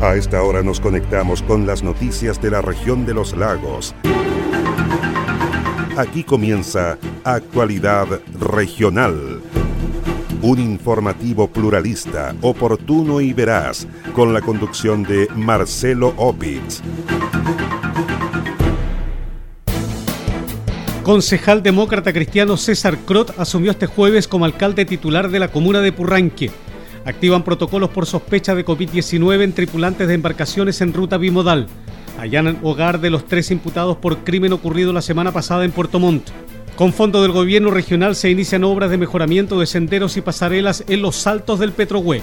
A esta hora nos conectamos con las noticias de la región de los lagos. Aquí comienza Actualidad Regional. Un informativo pluralista, oportuno y veraz, con la conducción de Marcelo Opitz. Concejal demócrata cristiano César Crot asumió este jueves como alcalde titular de la comuna de Purranque. Activan protocolos por sospecha de COVID-19 en tripulantes de embarcaciones en ruta bimodal. Allanan hogar de los tres imputados por crimen ocurrido la semana pasada en Puerto Montt. Con fondo del gobierno regional se inician obras de mejoramiento de senderos y pasarelas en los saltos del Petrohue.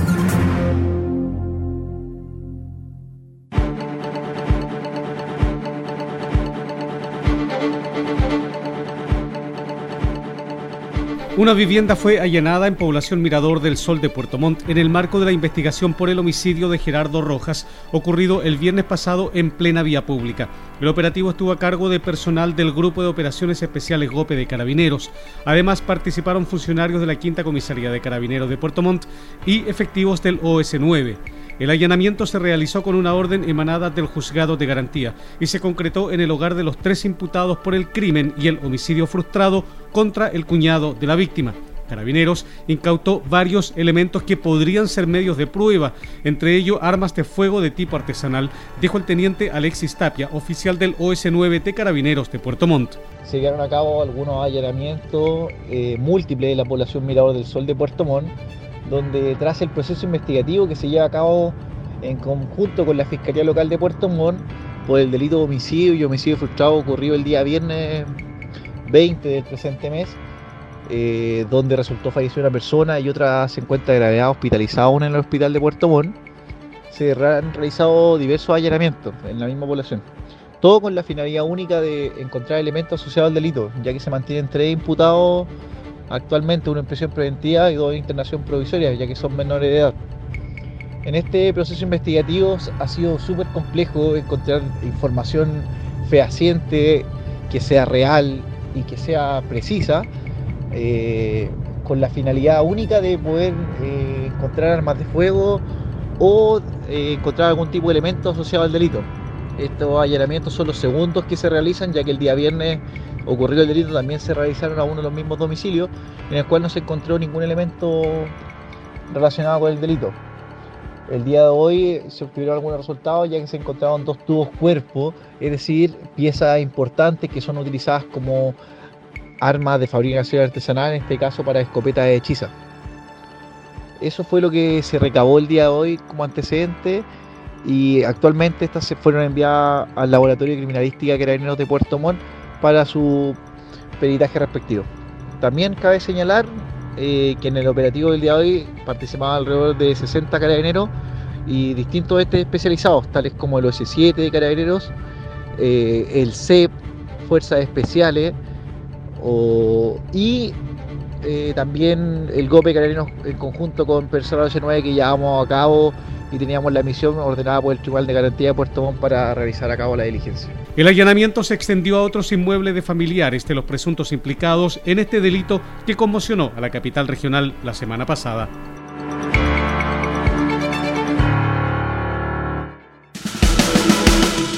Una vivienda fue allanada en población Mirador del Sol de Puerto Montt en el marco de la investigación por el homicidio de Gerardo Rojas, ocurrido el viernes pasado en plena vía pública. El operativo estuvo a cargo de personal del Grupo de Operaciones Especiales GOPE de Carabineros. Además participaron funcionarios de la Quinta Comisaría de Carabineros de Puerto Montt y efectivos del OS9. El allanamiento se realizó con una orden emanada del juzgado de garantía y se concretó en el hogar de los tres imputados por el crimen y el homicidio frustrado contra el cuñado de la víctima. Carabineros incautó varios elementos que podrían ser medios de prueba, entre ellos armas de fuego de tipo artesanal, dijo el teniente Alexis Tapia, oficial del OS9 de Carabineros de Puerto Montt. Se llevaron a cabo algunos allanamientos eh, múltiples de la población Mirador del Sol de Puerto Montt donde tras el proceso investigativo que se lleva a cabo en conjunto con la Fiscalía Local de Puerto Montt por el delito de homicidio y homicidio frustrado ocurrido el día viernes 20 del presente mes, eh, donde resultó fallecida una persona y otra se encuentra gravedad hospitalizada en el hospital de Puerto Montt, se han realizado diversos allanamientos en la misma población. Todo con la finalidad única de encontrar elementos asociados al delito, ya que se mantienen tres imputados actualmente una impresión preventiva y dos internación provisoria, ya que son menores de edad. En este proceso investigativo ha sido súper complejo encontrar información fehaciente, que sea real y que sea precisa, eh, con la finalidad única de poder eh, encontrar armas de fuego o eh, encontrar algún tipo de elemento asociado al delito. Estos allanamientos son los segundos que se realizan, ya que el día viernes ocurrió el delito, también se realizaron a uno de los mismos domicilios, en el cual no se encontró ningún elemento relacionado con el delito. El día de hoy se obtuvieron algunos resultados ya que se encontraron dos tubos cuerpos, es decir, piezas importantes que son utilizadas como armas de fabricación artesanal, en este caso para escopetas de hechiza. Eso fue lo que se recabó el día de hoy como antecedente y actualmente estas se fueron enviadas al Laboratorio de Criminalística Carabineros de Puerto Montt para su peritaje respectivo. También cabe señalar eh, que en el operativo del día de hoy participaban alrededor de 60 carabineros y distintos especializados, tales como el OS7 de carabineros, eh, el CEP, Fuerzas Especiales, y eh, también el GOPE Carabineros en conjunto con personal OS9 que llevamos a cabo y teníamos la misión ordenada por el Tribunal de Garantía de Puerto Montt para realizar a cabo la diligencia. El allanamiento se extendió a otros inmuebles de familiares de los presuntos implicados en este delito que conmocionó a la capital regional la semana pasada.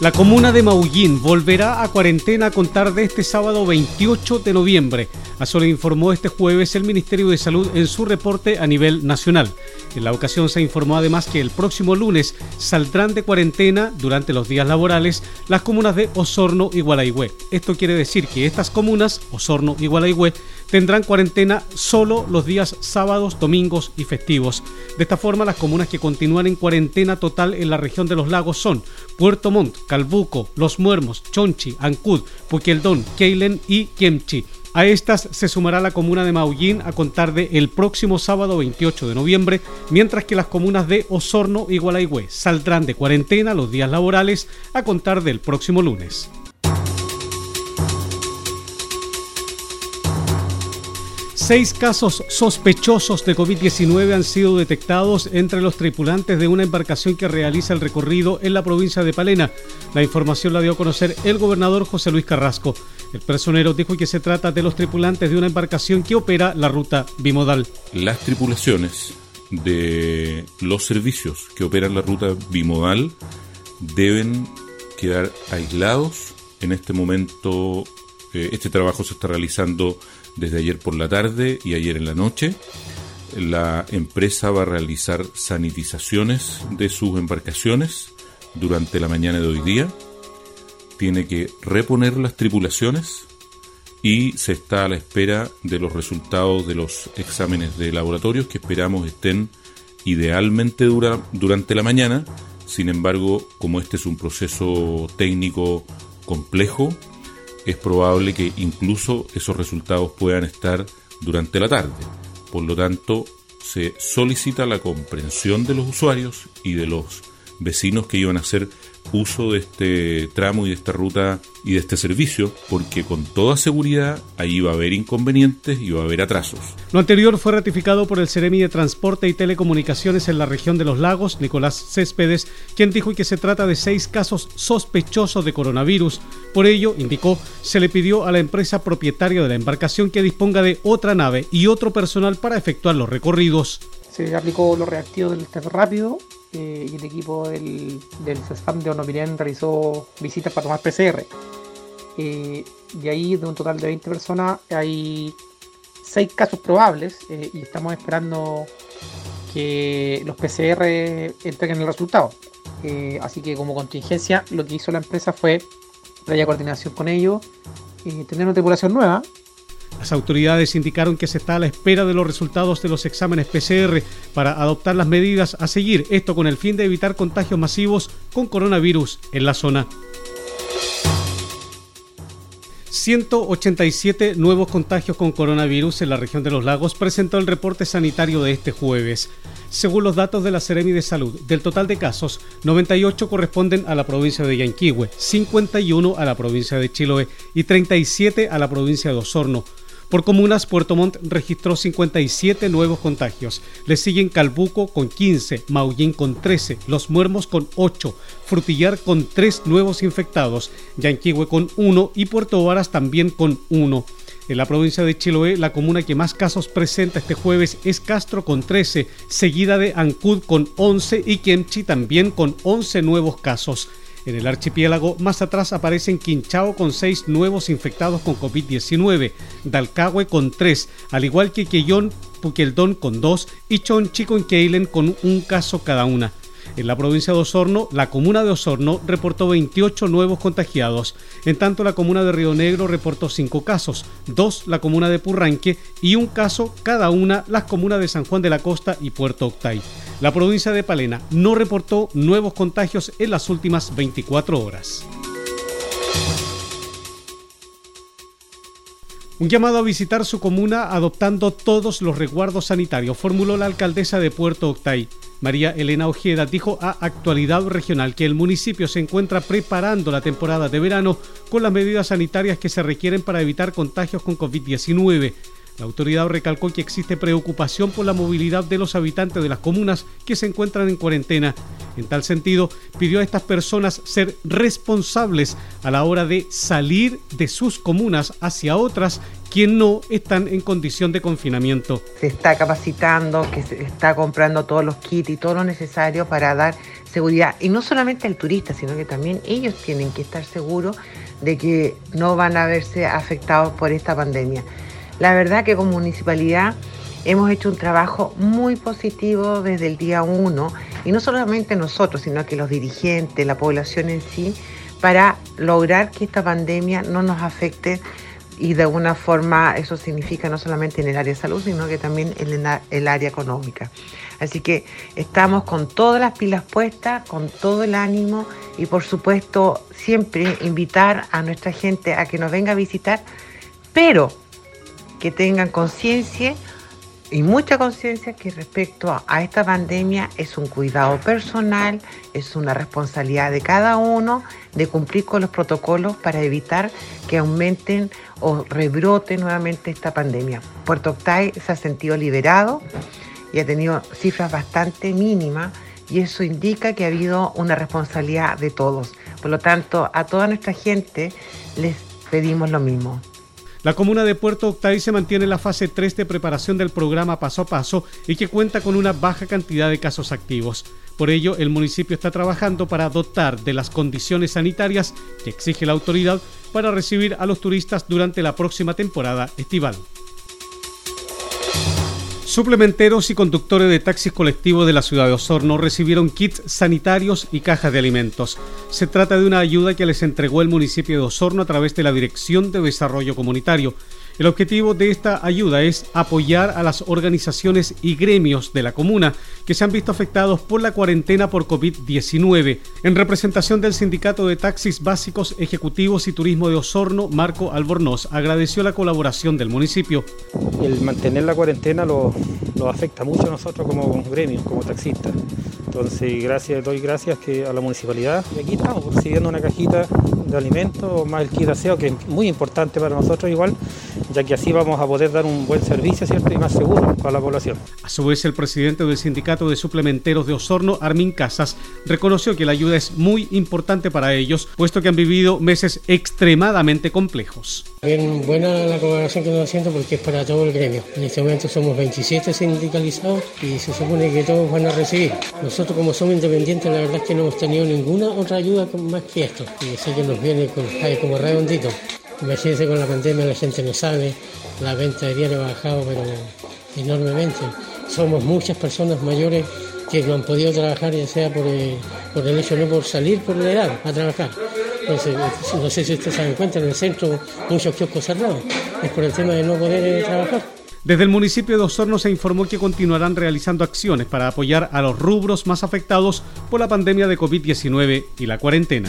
La comuna de Maullín volverá a cuarentena a contar de este sábado 28 de noviembre. Así lo informó este jueves el Ministerio de Salud en su reporte a nivel nacional. En la ocasión se informó además que el próximo lunes saldrán de cuarentena durante los días laborales las comunas de Osorno y Gualaihue. Esto quiere decir que estas comunas, Osorno y Gualaihue, tendrán cuarentena solo los días sábados, domingos y festivos. De esta forma, las comunas que continúan en cuarentena total en la región de los lagos son Puerto Montt, Calbuco, Los Muermos, Chonchi, Ancud, Puqueldón, Keilen y Kemchi. A estas se sumará la comuna de Maullín a contar de el próximo sábado 28 de noviembre, mientras que las comunas de Osorno y Gualaihue saldrán de cuarentena los días laborales a contar del próximo lunes. Seis casos sospechosos de COVID-19 han sido detectados entre los tripulantes de una embarcación que realiza el recorrido en la provincia de Palena. La información la dio a conocer el gobernador José Luis Carrasco. El personero dijo que se trata de los tripulantes de una embarcación que opera la ruta bimodal. Las tripulaciones de los servicios que operan la ruta bimodal deben quedar aislados. En este momento, eh, este trabajo se está realizando desde ayer por la tarde y ayer en la noche. La empresa va a realizar sanitizaciones de sus embarcaciones durante la mañana de hoy día. Tiene que reponer las tripulaciones y se está a la espera de los resultados de los exámenes de laboratorios que esperamos estén idealmente dura, durante la mañana. Sin embargo, como este es un proceso técnico complejo, es probable que incluso esos resultados puedan estar durante la tarde. Por lo tanto, se solicita la comprensión de los usuarios y de los vecinos que iban a hacer uso de este tramo y de esta ruta y de este servicio, porque con toda seguridad ahí va a haber inconvenientes y va a haber atrasos. Lo anterior fue ratificado por el Ceremi de Transporte y Telecomunicaciones en la región de los lagos, Nicolás Céspedes, quien dijo que se trata de seis casos sospechosos de coronavirus. Por ello, indicó, se le pidió a la empresa propietaria de la embarcación que disponga de otra nave y otro personal para efectuar los recorridos. Se aplicó los reactivos del test rápido eh, y el equipo del, del CESFAM de Onopirén realizó visitas para tomar PCR. Eh, y ahí, de un total de 20 personas, hay 6 casos probables eh, y estamos esperando que los PCR entreguen el resultado. así que, como contingencia, lo que hizo la empresa fue, previa coordinación con ellos, tener una tripulación nueva las autoridades indicaron que se está a la espera de los resultados de los exámenes PCR para adoptar las medidas a seguir, esto con el fin de evitar contagios masivos con coronavirus en la zona. 187 nuevos contagios con coronavirus en la región de los lagos presentó el reporte sanitario de este jueves. Según los datos de la Seremi de Salud, del total de casos, 98 corresponden a la provincia de Yanquihue, 51 a la provincia de Chiloé y 37 a la provincia de Osorno. Por comunas, Puerto Montt registró 57 nuevos contagios. Le siguen Calbuco con 15, Maullín con 13, Los Muermos con 8, Frutillar con 3 nuevos infectados, Yanquihue con 1 y Puerto Varas también con 1. En la provincia de Chiloé, la comuna que más casos presenta este jueves es Castro con 13, seguida de Ancud con 11 y Kemchi también con 11 nuevos casos. En el archipiélago, más atrás aparecen Quinchao con seis nuevos infectados con COVID-19, Dalcahue con tres, al igual que Quellón, Puqueldón con dos y Chonchi con Keilen con un caso cada una. En la provincia de Osorno, la comuna de Osorno reportó 28 nuevos contagiados. En tanto, la comuna de Río Negro reportó 5 casos, 2 la comuna de Purranque y un caso cada una las comunas de San Juan de la Costa y Puerto Octay. La provincia de Palena no reportó nuevos contagios en las últimas 24 horas. Un llamado a visitar su comuna adoptando todos los resguardos sanitarios, formuló la alcaldesa de Puerto Octay. María Elena Ojeda dijo a Actualidad Regional que el municipio se encuentra preparando la temporada de verano con las medidas sanitarias que se requieren para evitar contagios con COVID-19. La autoridad recalcó que existe preocupación por la movilidad de los habitantes de las comunas que se encuentran en cuarentena. En tal sentido, pidió a estas personas ser responsables a la hora de salir de sus comunas hacia otras que no están en condición de confinamiento. Se está capacitando, que se está comprando todos los kits y todo lo necesario para dar seguridad. Y no solamente al turista, sino que también ellos tienen que estar seguros de que no van a verse afectados por esta pandemia. La verdad que como municipalidad hemos hecho un trabajo muy positivo desde el día uno, y no solamente nosotros, sino que los dirigentes, la población en sí, para lograr que esta pandemia no nos afecte y de alguna forma eso significa no solamente en el área de salud, sino que también en el área económica. Así que estamos con todas las pilas puestas, con todo el ánimo y por supuesto siempre invitar a nuestra gente a que nos venga a visitar, pero que tengan conciencia y mucha conciencia que respecto a, esta pandemia es un cuidado personal, es una responsabilidad de cada uno de cumplir con los protocolos para evitar que aumenten o rebrote nuevamente esta pandemia. Puerto Octay se ha sentido liberado y ha tenido cifras bastante mínimas y eso indica que ha habido una responsabilidad de todos. Por lo tanto, a toda nuestra gente les pedimos lo mismo. La comuna de Puerto Octay se mantiene en la fase 3 de preparación del programa paso a paso y que cuenta con una baja cantidad de casos activos. Por ello, el municipio está trabajando para dotar de las condiciones sanitarias que exige la autoridad para recibir a los turistas durante la próxima temporada estival. Suplementeros y conductores de taxis colectivos de la ciudad de Osorno recibieron kits sanitarios y cajas de alimentos. Se trata de una ayuda que les entregó el municipio de Osorno a través de la Dirección de Desarrollo Comunitario. El objetivo de esta ayuda es apoyar a las organizaciones y gremios de la comuna que se han visto afectados por la cuarentena por COVID-19. En representación del Sindicato de Taxis Básicos Ejecutivos y Turismo de Osorno, Marco Albornoz agradeció la colaboración del municipio. El mantener la cuarentena lo, afecta mucho a nosotros como gremios, como taxistas. Entonces, gracias, doy gracias a la municipalidad. Y aquí estamos recibiendo una cajita de alimentos, más el kit aseo, que es muy importante para nosotros igual, ya que así vamos a poder dar un buen servicio ¿cierto? y más seguro para la población. A su vez, el presidente del Sindicato de Suplementeros de Osorno, Armin Casas, reconoció que la ayuda es muy importante para ellos, puesto que han vivido meses extremadamente complejos. Bien buena la colaboración que estamos haciendo porque es para todo el gremio. En este momento somos 27 sindicalizados y se supone que todos van a recibir. Nosotros como somos independientes, la verdad es que no hemos tenido ninguna otra ayuda más que esto. Y sé que nos viene como redondito. Imagínense con la pandemia la gente no sabe, la venta de diario ha bajado pero enormemente. Somos muchas personas mayores que no han podido trabajar, ya sea por el, por el hecho no por salir por la edad a trabajar. Entonces, no sé si ustedes se dan cuenta, en el centro muchos kioscos cerrados. Es por el tema de no poder eh, trabajar. Desde el municipio de Osorno se informó que continuarán realizando acciones para apoyar a los rubros más afectados por la pandemia de COVID-19 y la cuarentena.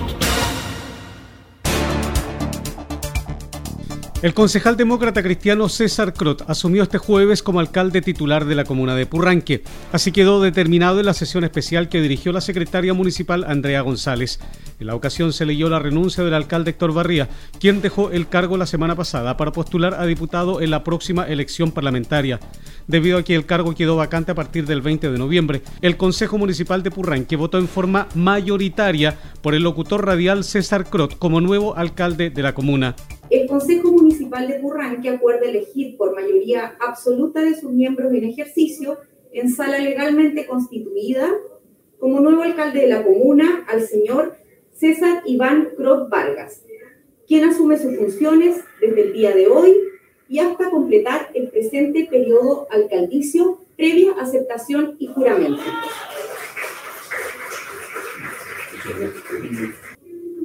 El concejal demócrata cristiano César Crot asumió este jueves como alcalde titular de la comuna de Purranque. Así quedó determinado en la sesión especial que dirigió la secretaria municipal Andrea González. En la ocasión se leyó la renuncia del alcalde Héctor Barría, quien dejó el cargo la semana pasada para postular a diputado en la próxima elección parlamentaria. Debido a que el cargo quedó vacante a partir del 20 de noviembre, el Consejo Municipal de Purranque votó en forma mayoritaria por el locutor radial César Crot como nuevo alcalde de la comuna el Consejo Municipal de Purranque acuerda elegir por mayoría absoluta de sus miembros en ejercicio en sala legalmente constituida como nuevo alcalde de la comuna al señor César Iván Crot Vargas, quien asume sus funciones desde el día de hoy y hasta completar el presente periodo alcaldicio previa aceptación y juramento.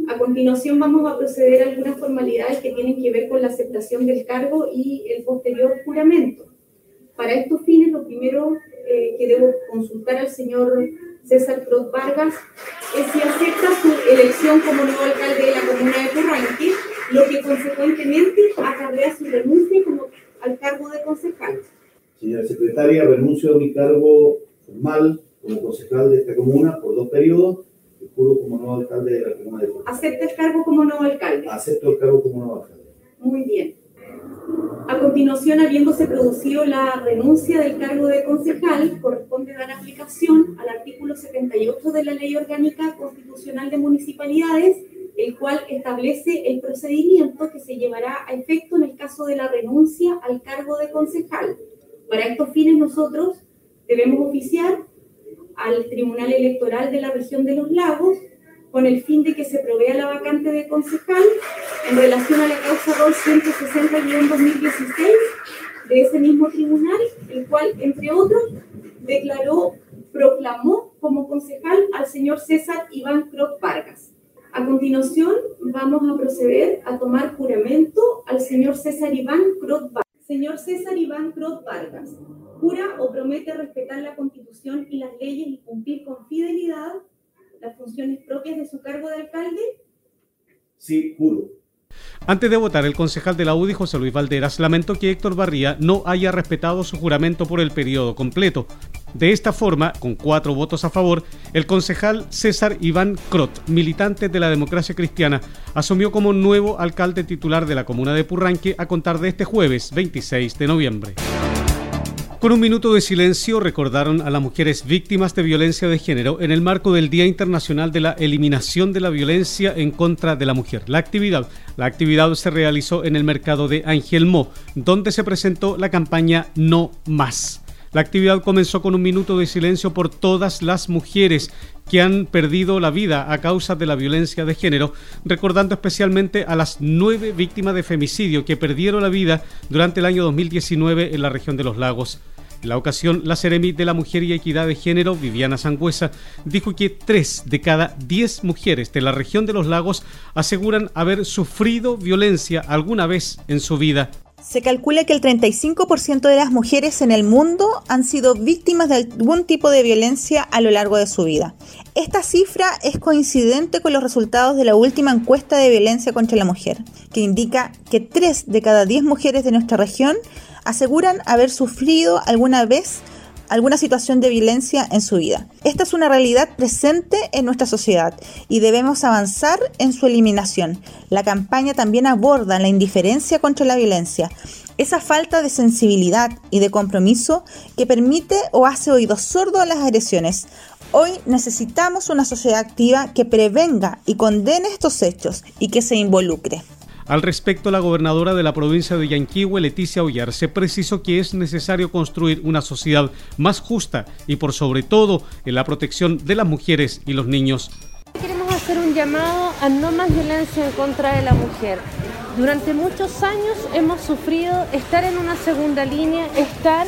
A continuación vamos a proceder a algunas formalidades que tienen que ver con la aceptación del cargo y el posterior juramento. Para estos fines, lo primero eh, que debo consultar al señor César Cruz Vargas es si acepta su elección como nuevo alcalde de la comuna de Purranque, lo que consecuentemente acarrea su renuncia como, al cargo de concejal. Señora secretaria, renuncio a mi cargo formal como concejal de esta comuna por dos periodos como nuevo alcalde de la comuna de ¿Acepta el cargo como nuevo alcalde? Acepto el cargo como nuevo alcalde. Muy bien. A continuación, habiéndose producido la renuncia del cargo de concejal, corresponde dar aplicación al artículo 78 de la Ley Orgánica Constitucional de Municipalidades, el cual establece el procedimiento que se llevará a efecto en el caso de la renuncia al cargo de concejal. Para estos fines nosotros debemos oficiar al Tribunal Electoral de la región de los lagos con el fin de que se provea la vacante de concejal en relación a la causa 260-2016 de ese mismo tribunal, el cual, entre otros, declaró, proclamó como concejal al señor César Iván Crot Vargas. A continuación, vamos a proceder a tomar juramento al señor César Iván Crot Vargas. Señor César Iván Crot Vargas, jura o promete respetar la Constitución y las leyes y cumplir con fidelidad las funciones propias de su cargo de alcalde? Sí, juro. Antes de votar, el concejal de la UDI, José Luis Valderas, lamentó que Héctor Barría no haya respetado su juramento por el periodo completo. De esta forma, con cuatro votos a favor, el concejal César Iván Crot, militante de la democracia cristiana, asumió como nuevo alcalde titular de la comuna de Purranque a contar de este jueves 26 de noviembre. Con un minuto de silencio recordaron a las mujeres víctimas de violencia de género en el marco del Día Internacional de la Eliminación de la Violencia en contra de la Mujer. La actividad, la actividad se realizó en el mercado de Angelmo, donde se presentó la campaña No Más. La actividad comenzó con un minuto de silencio por todas las mujeres que han perdido la vida a causa de la violencia de género, recordando especialmente a las nueve víctimas de femicidio que perdieron la vida durante el año 2019 en la región de los lagos. La ocasión, la Ceremi de la Mujer y Equidad de Género, Viviana Sangüesa, dijo que tres de cada diez mujeres de la región de los lagos aseguran haber sufrido violencia alguna vez en su vida. Se calcula que el 35% de las mujeres en el mundo han sido víctimas de algún tipo de violencia a lo largo de su vida. Esta cifra es coincidente con los resultados de la última encuesta de violencia contra la mujer, que indica que 3 de cada 10 mujeres de nuestra región aseguran haber sufrido alguna vez alguna situación de violencia en su vida. Esta es una realidad presente en nuestra sociedad y debemos avanzar en su eliminación. La campaña también aborda la indiferencia contra la violencia, esa falta de sensibilidad y de compromiso que permite o hace oídos sordos a las agresiones Hoy necesitamos una sociedad activa que prevenga y condene estos hechos y que se involucre. Al respecto, la gobernadora de la provincia de Yanquihue, Leticia se precisó que es necesario construir una sociedad más justa y por sobre todo en la protección de las mujeres y los niños. Queremos hacer un llamado a no más violencia en contra de la mujer. Durante muchos años hemos sufrido estar en una segunda línea, estar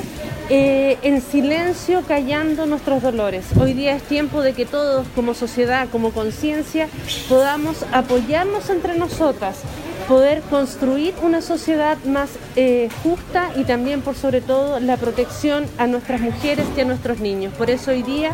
eh, en silencio callando nuestros dolores. Hoy día es tiempo de que todos como sociedad, como conciencia, podamos apoyarnos entre nosotras, poder construir una sociedad más eh, justa y también por sobre todo la protección a nuestras mujeres y a nuestros niños. Por eso hoy día,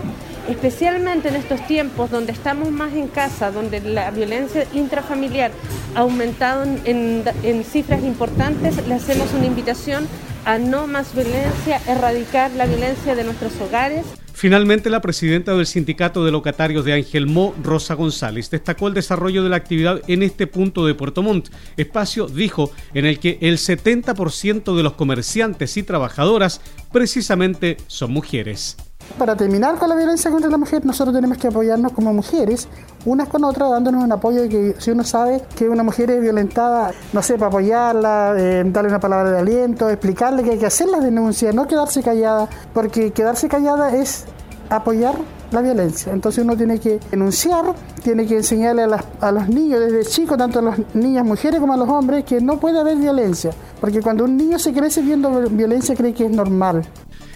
especialmente en estos tiempos donde estamos más en casa, donde la violencia intrafamiliar ha aumentado en, en cifras importantes, le hacemos una invitación a no más violencia, erradicar la violencia de nuestros hogares. Finalmente, la presidenta del Sindicato de Locatarios de Ángel Mo, Rosa González, destacó el desarrollo de la actividad en este punto de Puerto Montt, espacio, dijo, en el que el 70% de los comerciantes y trabajadoras precisamente son mujeres. Para terminar con la violencia contra la mujer, nosotros tenemos que apoyarnos como mujeres, unas con otras, dándonos un apoyo de que si uno sabe que una mujer es violentada, no sé, para apoyarla, eh, darle una palabra de aliento, explicarle que hay que hacer la denuncia, no quedarse callada, porque quedarse callada es apoyar la violencia. Entonces uno tiene que denunciar, tiene que enseñarle a, a, los niños desde chicos, tanto a las niñas mujeres como a los hombres, que no puede haber violencia. Porque cuando un niño se crece viendo violencia cree que es normal.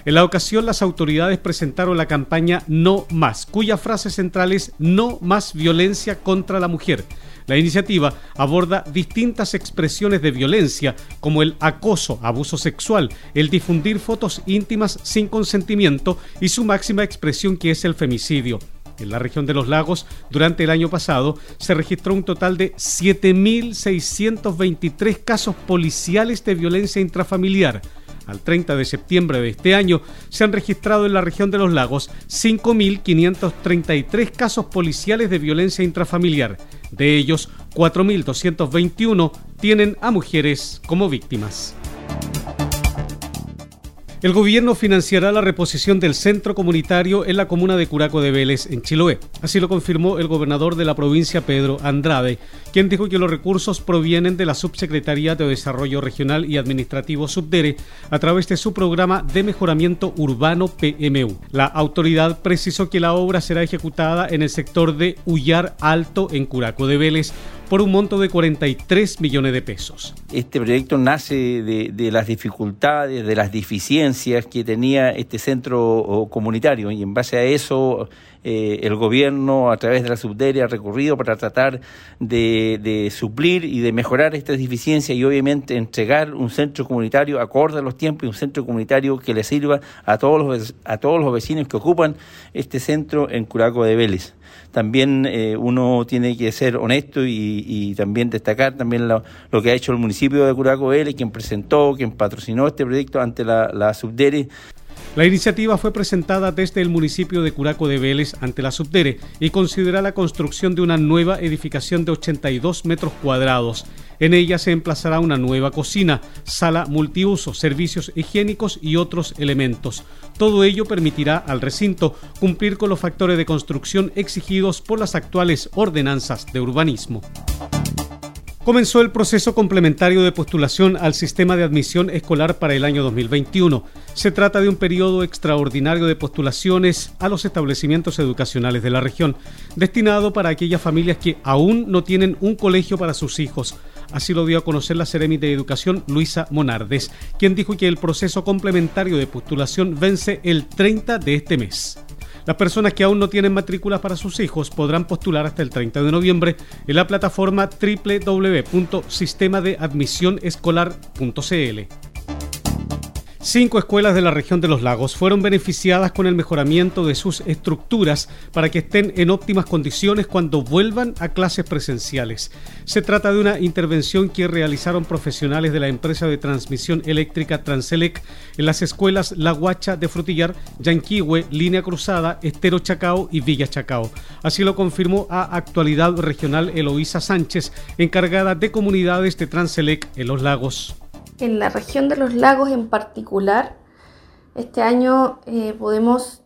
En la ocasión, las autoridades presentaron la campaña No Más, cuya frase central es No más violencia contra la mujer. La iniciativa aborda distintas expresiones de violencia, como el acoso, abuso sexual, el difundir fotos íntimas sin consentimiento y su máxima expresión que es el femicidio. En la región de los lagos, durante el año pasado, se registró un total de 7.623 casos policiales de violencia intrafamiliar, al 30 de septiembre de este año, se han registrado en la región de los lagos 5.533 casos policiales de violencia intrafamiliar. De ellos, 4.221 tienen a mujeres como víctimas. El gobierno financiará la reposición del centro comunitario en la comuna de Curaco de Vélez, en Chiloé. Así lo confirmó el gobernador de la provincia, Pedro Andrade, quien dijo que los recursos provienen de la Subsecretaría de Desarrollo Regional y Administrativo Subdere a través de su programa de mejoramiento urbano PMU. La autoridad precisó que la obra será ejecutada en el sector de Ullar Alto, en Curaco de Vélez, por un monto de 43 millones de pesos. Este proyecto nace de, las dificultades, de las deficiencias que tenía este centro comunitario y en base a eso eh, el gobierno a través de la subderia ha recurrido para tratar de, suplir y de mejorar estas deficiencias y obviamente entregar un centro comunitario acorde a los tiempos y un centro comunitario que le sirva a todos los, a todos los vecinos que ocupan este centro en Curaco de Vélez. También eh, uno tiene que ser honesto y, también destacar también lo, que ha hecho el municipio de Curaco de Vélez, quien presentó, quien patrocinó este proyecto ante la, la Subdere la iniciativa fue presentada desde el municipio de Curaco de Vélez ante la Subdere y considera la construcción de una nueva edificación de 82 metros cuadrados. En ella se emplazará una nueva cocina, sala multiuso, servicios higiénicos y otros elementos. Todo ello permitirá al recinto cumplir con los factores de construcción exigidos por las actuales ordenanzas de urbanismo comenzó el proceso complementario de postulación al sistema de admisión escolar para el año 2021. Se trata de un periodo extraordinario de postulaciones a los establecimientos educacionales de la región, destinado para aquellas familias que aún no tienen un colegio para sus hijos. Así lo dio a conocer la Seremi de Educación Luisa Monardes, quien dijo que el proceso complementario de postulación vence el 30 de este mes. Las personas que aún no tienen matrículas para sus hijos podrán postular hasta el 30 de noviembre en la plataforma www.sistemadeadmisionescolar.cl. Cinco escuelas de la región de los lagos fueron beneficiadas con el mejoramiento de sus estructuras para que estén en óptimas condiciones cuando vuelvan a clases presenciales. Se trata de una intervención que realizaron profesionales de la empresa de transmisión eléctrica Transelec en las escuelas La Guacha de Frutillar, Yanquihue, Línea Cruzada, Estero Chacao y Villa Chacao. Así lo confirmó a Actualidad Regional Eloísa Sánchez, encargada de comunidades de Transelec en los lagos en la región de los lagos en particular, este año eh, podemos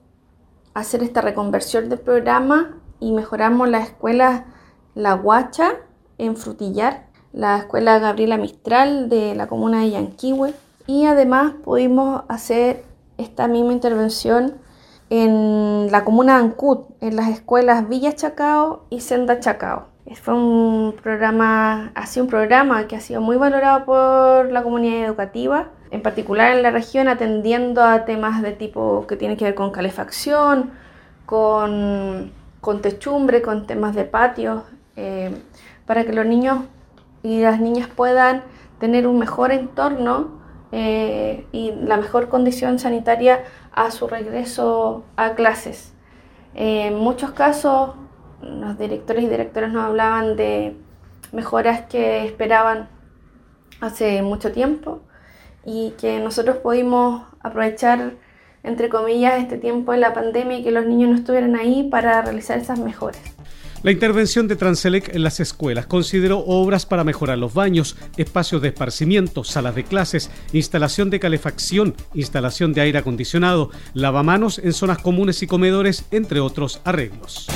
hacer esta reconversión del programa y mejoramos la escuela La Guacha en Frutillar, la escuela Gabriela Mistral de la comuna de Yanquihue y además pudimos hacer esta misma intervención en la comuna de Ancut, en las escuelas Villa Chacao y Senda Chacao. Fue un programa, ha sido un programa que ha sido muy valorado por la comunidad educativa, en particular en la región, atendiendo a temas de tipo que tiene que ver con calefacción, con, con techumbre, con temas de patio, eh, para que los niños y las niñas puedan tener un mejor entorno eh, y la mejor condición sanitaria a su regreso a clases. en muchos casos los directores y directoras nos hablaban de mejoras que esperaban hace mucho tiempo y que nosotros pudimos aprovechar, entre comillas, este tiempo de la pandemia y que los niños no estuvieran ahí para realizar esas mejoras. La intervención de Transelec en las escuelas consideró obras para mejorar los baños, espacios de esparcimiento, salas de clases, instalación de calefacción, instalación de aire acondicionado, lavamanos en zonas comunes y comedores, entre otros arreglos.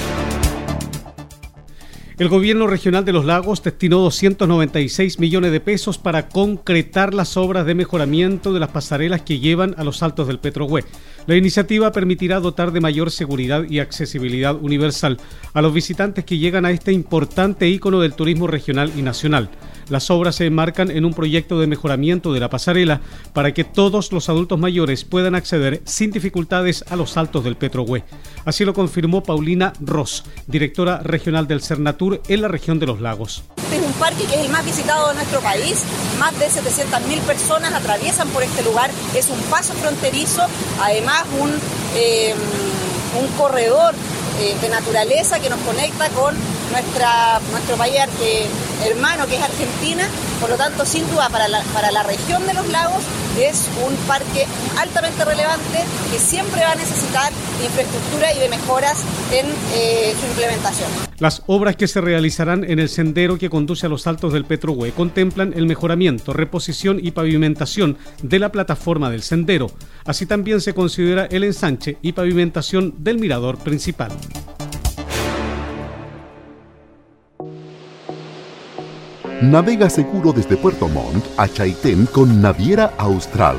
El gobierno regional de los lagos destinó 296 millones de pesos para concretar las obras de mejoramiento de las pasarelas que llevan a los altos del Petrohue. La iniciativa permitirá dotar de mayor seguridad y accesibilidad universal a los visitantes que llegan a este importante ícono del turismo regional y nacional. Las obras se enmarcan en un proyecto de mejoramiento de la pasarela para que todos los adultos mayores puedan acceder sin dificultades a los altos del Petrohue. Así lo confirmó Paulina Ross, directora regional del Cernatur en la región de los lagos. Este es un parque que es el más visitado de nuestro país. Más de 700.000 personas atraviesan por este lugar. Es un paso fronterizo, además un, eh, un corredor eh, de naturaleza que nos conecta con nuestra, nuestro país hermano que es Argentina, por lo tanto sin duda para la, para la región de los lagos es un parque altamente relevante que siempre va a necesitar de infraestructura y de mejoras en eh, su implementación. Las obras que se realizarán en el sendero que conduce a los altos del Petrohue contemplan el mejoramiento, reposición y pavimentación de la plataforma del sendero. Así también se considera el ensanche y pavimentación del mirador principal. Navega seguro desde Puerto Montt a Chaitén con Naviera Austral.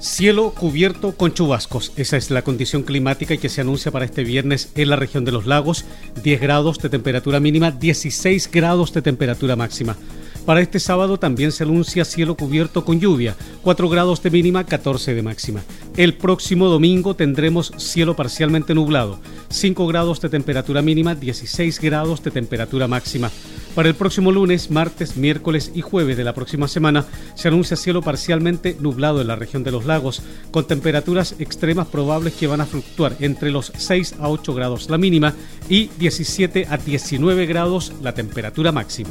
Cielo cubierto con chubascos. Esa es la condición climática que se anuncia para este viernes en la región de los lagos. 10 grados de temperatura mínima, 16 grados de temperatura máxima. Para este sábado también se anuncia cielo cubierto con lluvia, 4 grados de mínima, 14 de máxima. El próximo domingo tendremos cielo parcialmente nublado, 5 grados de temperatura mínima, 16 grados de temperatura máxima. Para el próximo lunes, martes, miércoles y jueves de la próxima semana se anuncia cielo parcialmente nublado en la región de los lagos, con temperaturas extremas probables que van a fluctuar entre los 6 a 8 grados la mínima y 17 a 19 grados la temperatura máxima.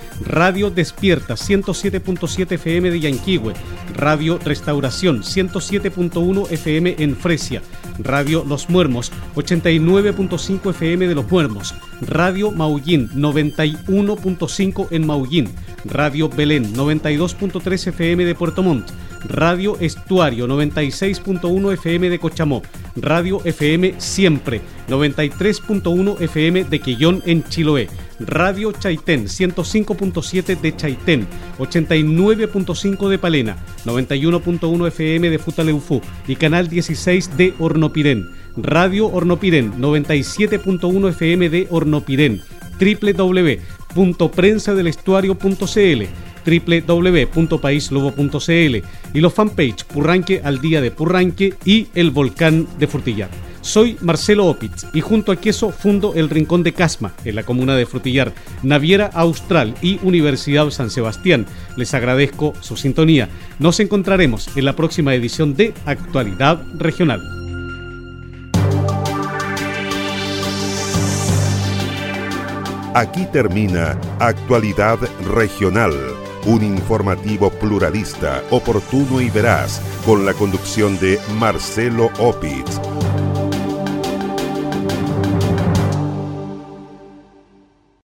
Radio Despierta 107.7 FM de Yanquihue, Radio Restauración 107.1 FM en Fresia, Radio Los Muermos 89.5 FM de Los Muermos, Radio Maullín 91.5 en Maullín, Radio Belén 92.3 FM de Puerto Montt, Radio Estuario 96.1 FM de Cochamó, Radio FM Siempre 93.1 FM de Quillón en Chiloé, Radio Chaitén 105.7 de Chaitén, 89.5 de Palena, 91.1 FM de Futaleufú y Canal 16 de Hornopirén. Radio Hornopirén 97.1 FM de Hornopirén, www.prensadelestuario.cl www.paislobo.cl y los fanpage Purranque al día de Purranque y el volcán de Frutillar. Soy Marcelo Opitz y junto a Queso fundo el Rincón de Casma en la comuna de Frutillar, Naviera Austral y Universidad San Sebastián. Les agradezco su sintonía. Nos encontraremos en la próxima edición de Actualidad Regional. Aquí termina Actualidad Regional, un informativo pluralista, oportuno y veraz, con la conducción de Marcelo Opitz.